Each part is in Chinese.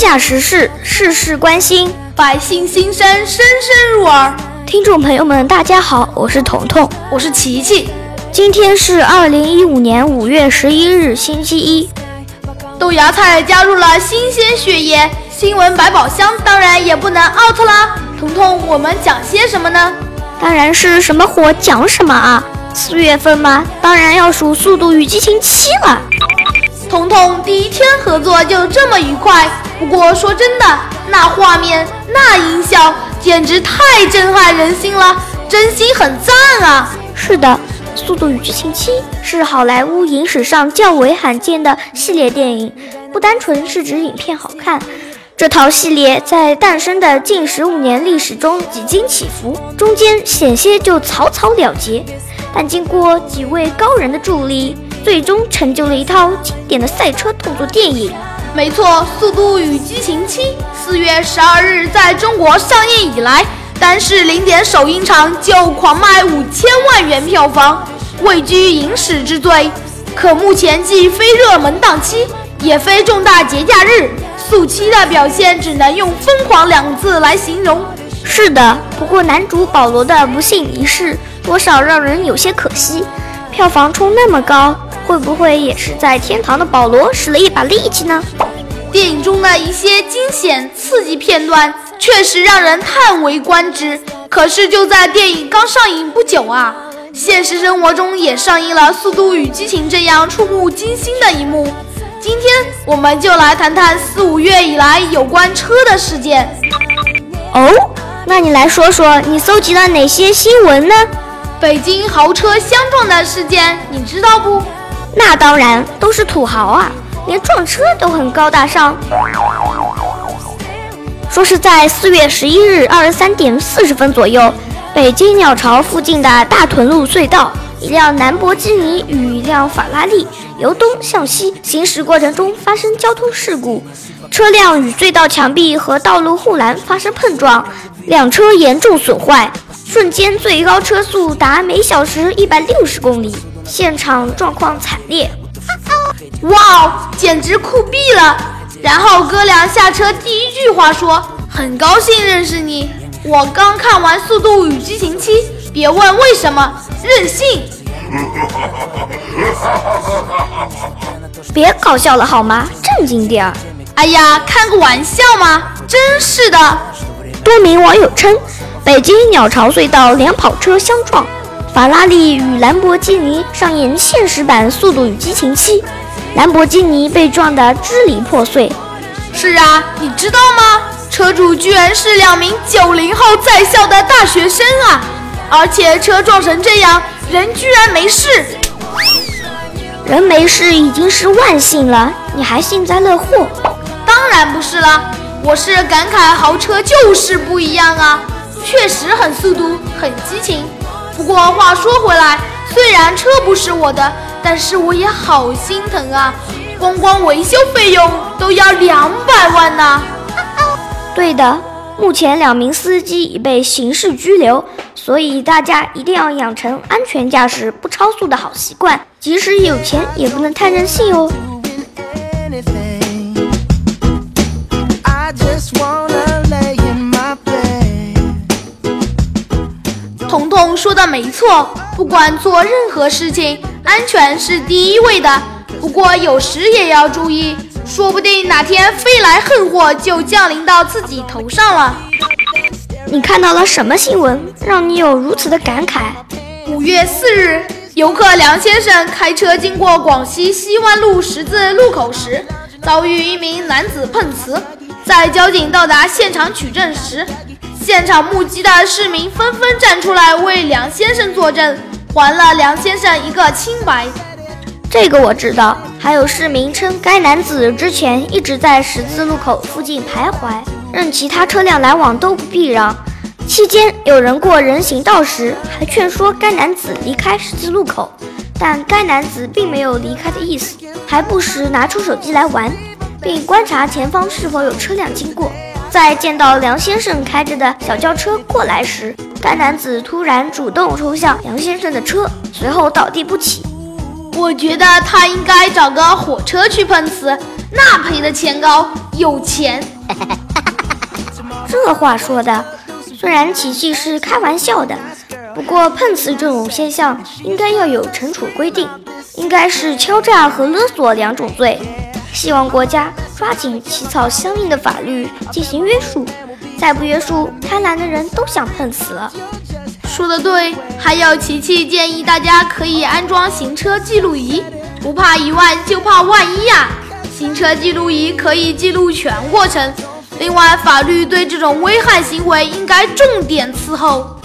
下时事，事事关心，百姓心声声声入耳。听众朋友们，大家好，我是彤彤，我是琪琪。今天是二零一五年五月十一日，星期一。豆芽菜加入了新鲜血液，新闻百宝箱当然也不能 out 啦。彤彤，我们讲些什么呢？当然是什么火讲什么啊！四月份嘛，当然要数《速度与激情七》了。彤彤第一天合作就这么愉快，不过说真的，那画面、那音效简直太震撼人心了，真心很赞啊！是的，《速度与激情七》是好莱坞影史上较为罕见的系列电影，不单纯是指影片好看。这套系列在诞生的近十五年历史中几经起伏，中间险些就草草了结，但经过几位高人的助力，最终成就了一套经典的赛车动作电影。没错，《速度与激情七》四月十二日在中国上映以来，单是零点首映场就狂卖五千万元票房，位居影史之最。可目前既非热门档期，也非重大节假日。速七的表现只能用疯狂两字来形容。是的，不过男主保罗的不幸离世，多少让人有些可惜。票房冲那么高，会不会也是在天堂的保罗使了一把力气呢？电影中的一些惊险刺激片段确实让人叹为观止。可是就在电影刚上映不久啊，现实生活中也上映了《速度与激情》这样触目惊心的一幕。今天我们就来谈谈四五月以来有关车的事件。哦，那你来说说你搜集了哪些新闻呢？北京豪车相撞的事件，你知道不？那当然，都是土豪啊，连撞车都很高大上。说是在四月十一日二十三点四十分左右，北京鸟巢附近的大屯路隧道。一辆兰博基尼与一辆法拉利由东向西行驶过程中发生交通事故，车辆与隧道墙壁和道路护栏发生碰撞，两车严重损坏，瞬间最高车速达每小时一百六十公里，现场状况惨烈。哇，简直酷毙了！然后哥俩下车第一句话说：“很高兴认识你，我刚看完《速度与激情七》。”别问为什么，任性！别搞笑了好吗？正经点儿！哎呀，开个玩笑嘛！真是的。多名网友称，北京鸟巢隧道两跑车相撞，法拉利与兰博基尼上演现实版《速度与激情七》，兰博基尼被撞得支离破碎。是啊，你知道吗？车主居然是两名九零后在校的大学生啊！而且车撞成这样，人居然没事，人没事已经是万幸了，你还幸灾乐祸？当然不是了，我是感慨豪车就是不一样啊，确实很速度，很激情。不过话说回来，虽然车不是我的，但是我也好心疼啊，光光维修费用都要两百万呢。对的。目前两名司机已被刑事拘留，所以大家一定要养成安全驾驶、不超速的好习惯。即使有钱，也不能太任性哦。说的没错，不管做任何事情，安全是第一位的。不过有时也要注意。说不定哪天飞来横祸就降临到自己头上了。你看到了什么新闻，让你有如此的感慨？五月四日，游客梁先生开车经过广西西湾路十字路口时，遭遇一名男子碰瓷。在交警到达现场取证时，现场目击的市民纷纷站出来为梁先生作证，还了梁先生一个清白。这个我知道。还有市民称，该男子之前一直在十字路口附近徘徊，任其他车辆来往都不避让。期间有人过人行道时，还劝说该男子离开十字路口，但该男子并没有离开的意思，还不时拿出手机来玩，并观察前方是否有车辆经过。在见到梁先生开着的小轿车过来时，该男子突然主动冲向梁先生的车，随后倒地不起。我觉得他应该找个火车去碰瓷，那赔的钱高，有钱。这话说的，虽然琪琪是开玩笑的，不过碰瓷这种现象应该要有惩处规定，应该是敲诈和勒索两种罪。希望国家抓紧起草相应的法律进行约束，再不约束，贪婪的人都想碰瓷了。说的对，还有琪琪建议大家可以安装行车记录仪，不怕一万就怕万一呀！行车记录仪可以记录全过程。另外，法律对这种危害行为应该重点伺候。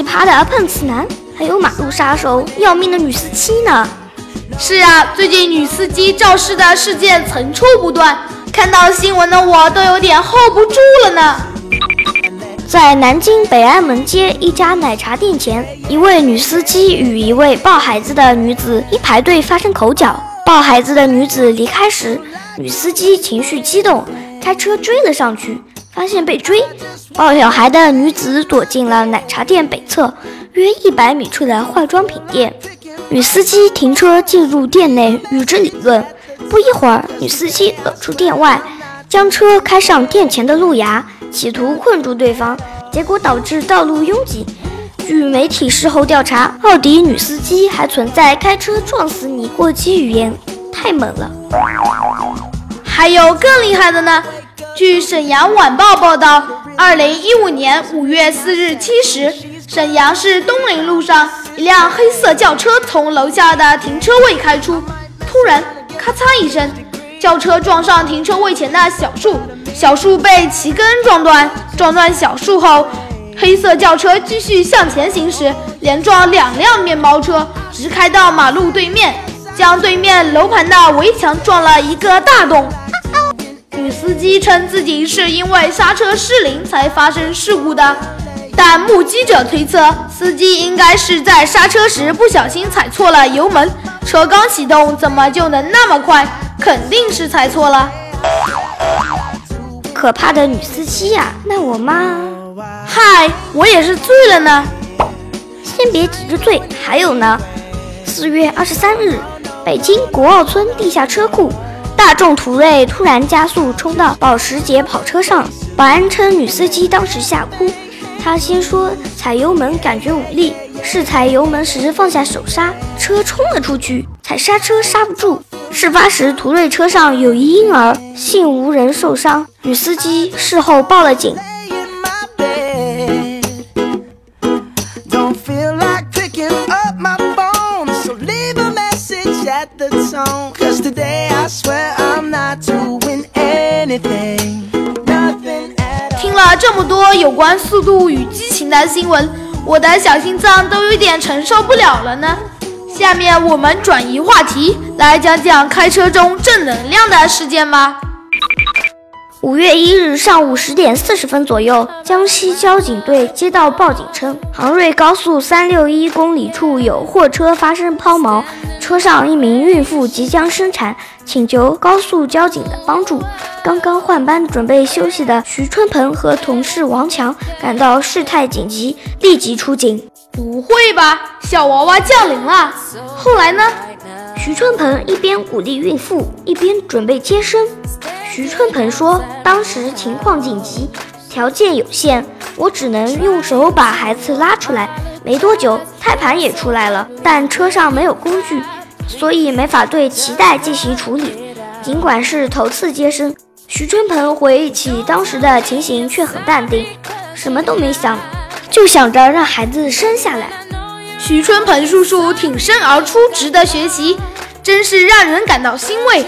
奇葩的碰瓷男，还有马路杀手、要命的女司机呢。是啊，最近女司机肇事的事件层出不穷，看到新闻的我都有点 hold 不住了呢。在南京北安门街一家奶茶店前，一位女司机与一位抱孩子的女子一排队发生口角。抱孩子的女子离开时，女司机情绪激动，开车追了上去，发现被追。抱小孩的女子躲进了奶茶店北侧约一百米处的化妆品店。女司机停车进入店内与之理论，不一会儿，女司机走出店外，将车开上店前的路牙，企图困住对方，结果导致道路拥挤。据媒体事后调查，奥迪女司机还存在开车撞死你过激语言，太猛了。还有更厉害的呢？据沈阳晚报报道，二零一五年五月四日七时，沈阳市东陵路上。一辆黑色轿车从楼下的停车位开出，突然咔嚓一声，轿车撞上停车位前的小树，小树被齐根撞断。撞断小树后，黑色轿车继续向前行驶，连撞两辆面包车，直开到马路对面，将对面楼盘的围墙撞了一个大洞。女司机称自己是因为刹车失灵才发生事故的。但目击者推测，司机应该是在刹车时不小心踩错了油门，车刚启动，怎么就能那么快？肯定是踩错了。可怕的女司机呀！那我妈……嗨，我也是醉了呢。先别急着醉，还有呢。四月二十三日，北京国奥村地下车库，大众途锐突然加速冲到保时捷跑车上，保安称女司机当时吓哭。他先说踩油门感觉无力，试踩油门时放下手刹，车冲了出去，踩刹车刹不住。事发时途锐车上有一婴儿，幸无人受伤。女司机事后报了警。这有关《速度与激情》的新闻，我的小心脏都有点承受不了了呢。下面我们转移话题，来讲讲开车中正能量的事件吧。五月一日上午十点四十分左右，江西交警队接到报警称，杭瑞高速三六一公里处有货车发生抛锚，车上一名孕妇即将生产，请求高速交警的帮助。刚刚换班准备休息的徐春鹏和同事王强感到事态紧急，立即出警。不会吧，小娃娃降临了？后来呢？徐春鹏一边鼓励孕妇，一边准备接生。徐春鹏说：“当时情况紧急，条件有限，我只能用手把孩子拉出来。没多久，胎盘也出来了，但车上没有工具，所以没法对脐带进行处理。尽管是头次接生，徐春鹏回忆起当时的情形却很淡定，什么都没想，就想着让孩子生下来。徐春鹏叔叔挺身而出，值得学习。”真是让人感到欣慰。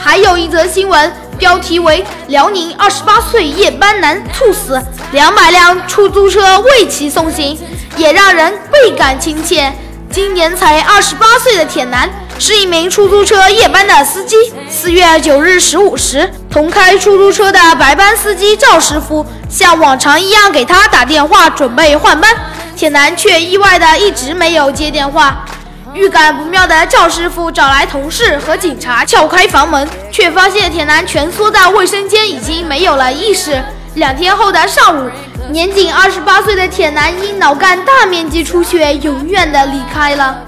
还有一则新闻，标题为“辽宁二十八岁夜班男猝死，两百辆出租车为其送行”，也让人倍感亲切。今年才二十八岁的铁男是一名出租车夜班的司机。四月九日十五时，同开出租车的白班司机赵师傅像往常一样给他打电话，准备换班。铁男却意外的一直没有接电话。预感不妙的赵师傅找来同事和警察撬开房门，却发现铁男蜷缩在卫生间，已经没有了意识。两天后的上午，年仅二十八岁的铁男因脑干大面积出血，永远的离开了。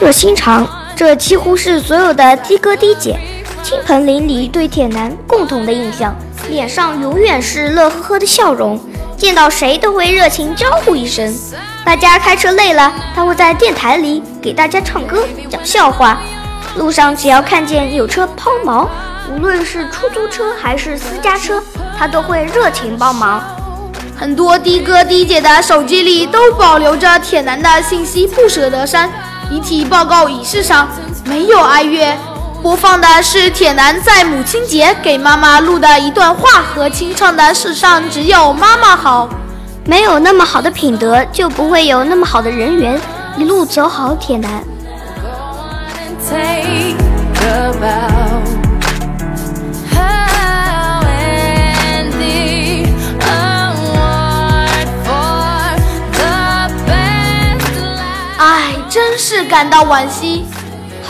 热心肠，这几乎是所有的的哥的姐亲朋邻里对铁男共同的印象，脸上永远是乐呵呵的笑容，见到谁都会热情招呼一声。大家开车累了，他会在电台里给大家唱歌、讲笑话。路上只要看见有车抛锚，无论是出租车还是私家车，他都会热情帮忙。很多的哥的姐的手机里都保留着铁男的信息，不舍得删。遗体报告仪式上没有哀乐，播放的是铁男在母亲节给妈妈录的一段话和清唱的《世上只有妈妈好》。没有那么好的品德，就不会有那么好的人缘。一路走好，铁男。唉，真是感到惋惜。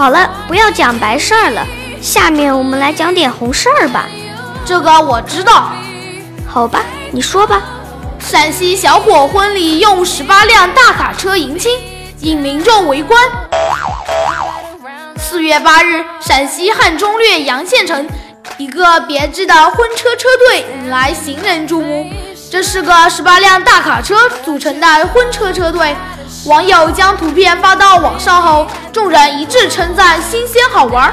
好了，不要讲白事儿了，下面我们来讲点红事儿吧。这个我知道。好吧，你说吧。陕西小伙婚礼用十八辆大卡车迎亲，引民众围观。四月八日，陕西汉中略阳县城，一个别致的婚车车队引来行人注目。这是个十八辆大卡车组成的婚车车队。网友将图片发到网上后，众人一致称赞新鲜好玩。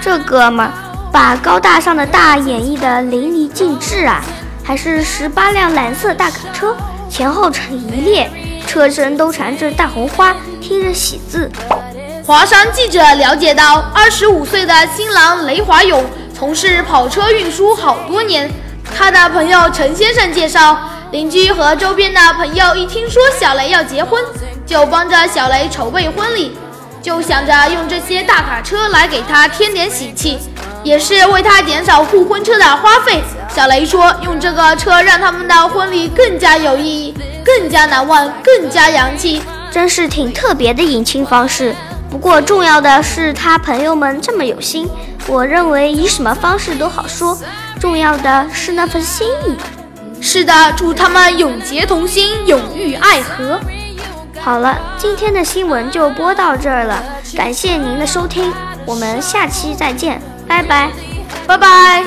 这哥们把高大上的大演绎的淋漓尽致啊！还是十八辆蓝色大卡车，前后成一列，车身都缠着大红花，贴着喜字。华商记者了解到，二十五岁的新郎雷华勇从事跑车运输好多年。他的朋友陈先生介绍，邻居和周边的朋友一听说小雷要结婚，就帮着小雷筹备婚礼，就想着用这些大卡车来给他添点喜气，也是为他减少雇婚车的花费。小雷说：“用这个车让他们的婚礼更加有意义，更加难忘，更加洋气，真是挺特别的迎亲方式。不过重要的是他朋友们这么有心，我认为以什么方式都好说，重要的是那份心意。是的祝他们永结同心永浴爱河。好了，今天的新闻就播到这儿了，感谢您的收听，我们下期再见拜拜，拜拜。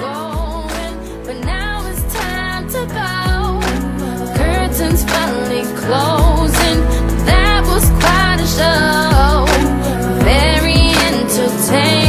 Very into today quite a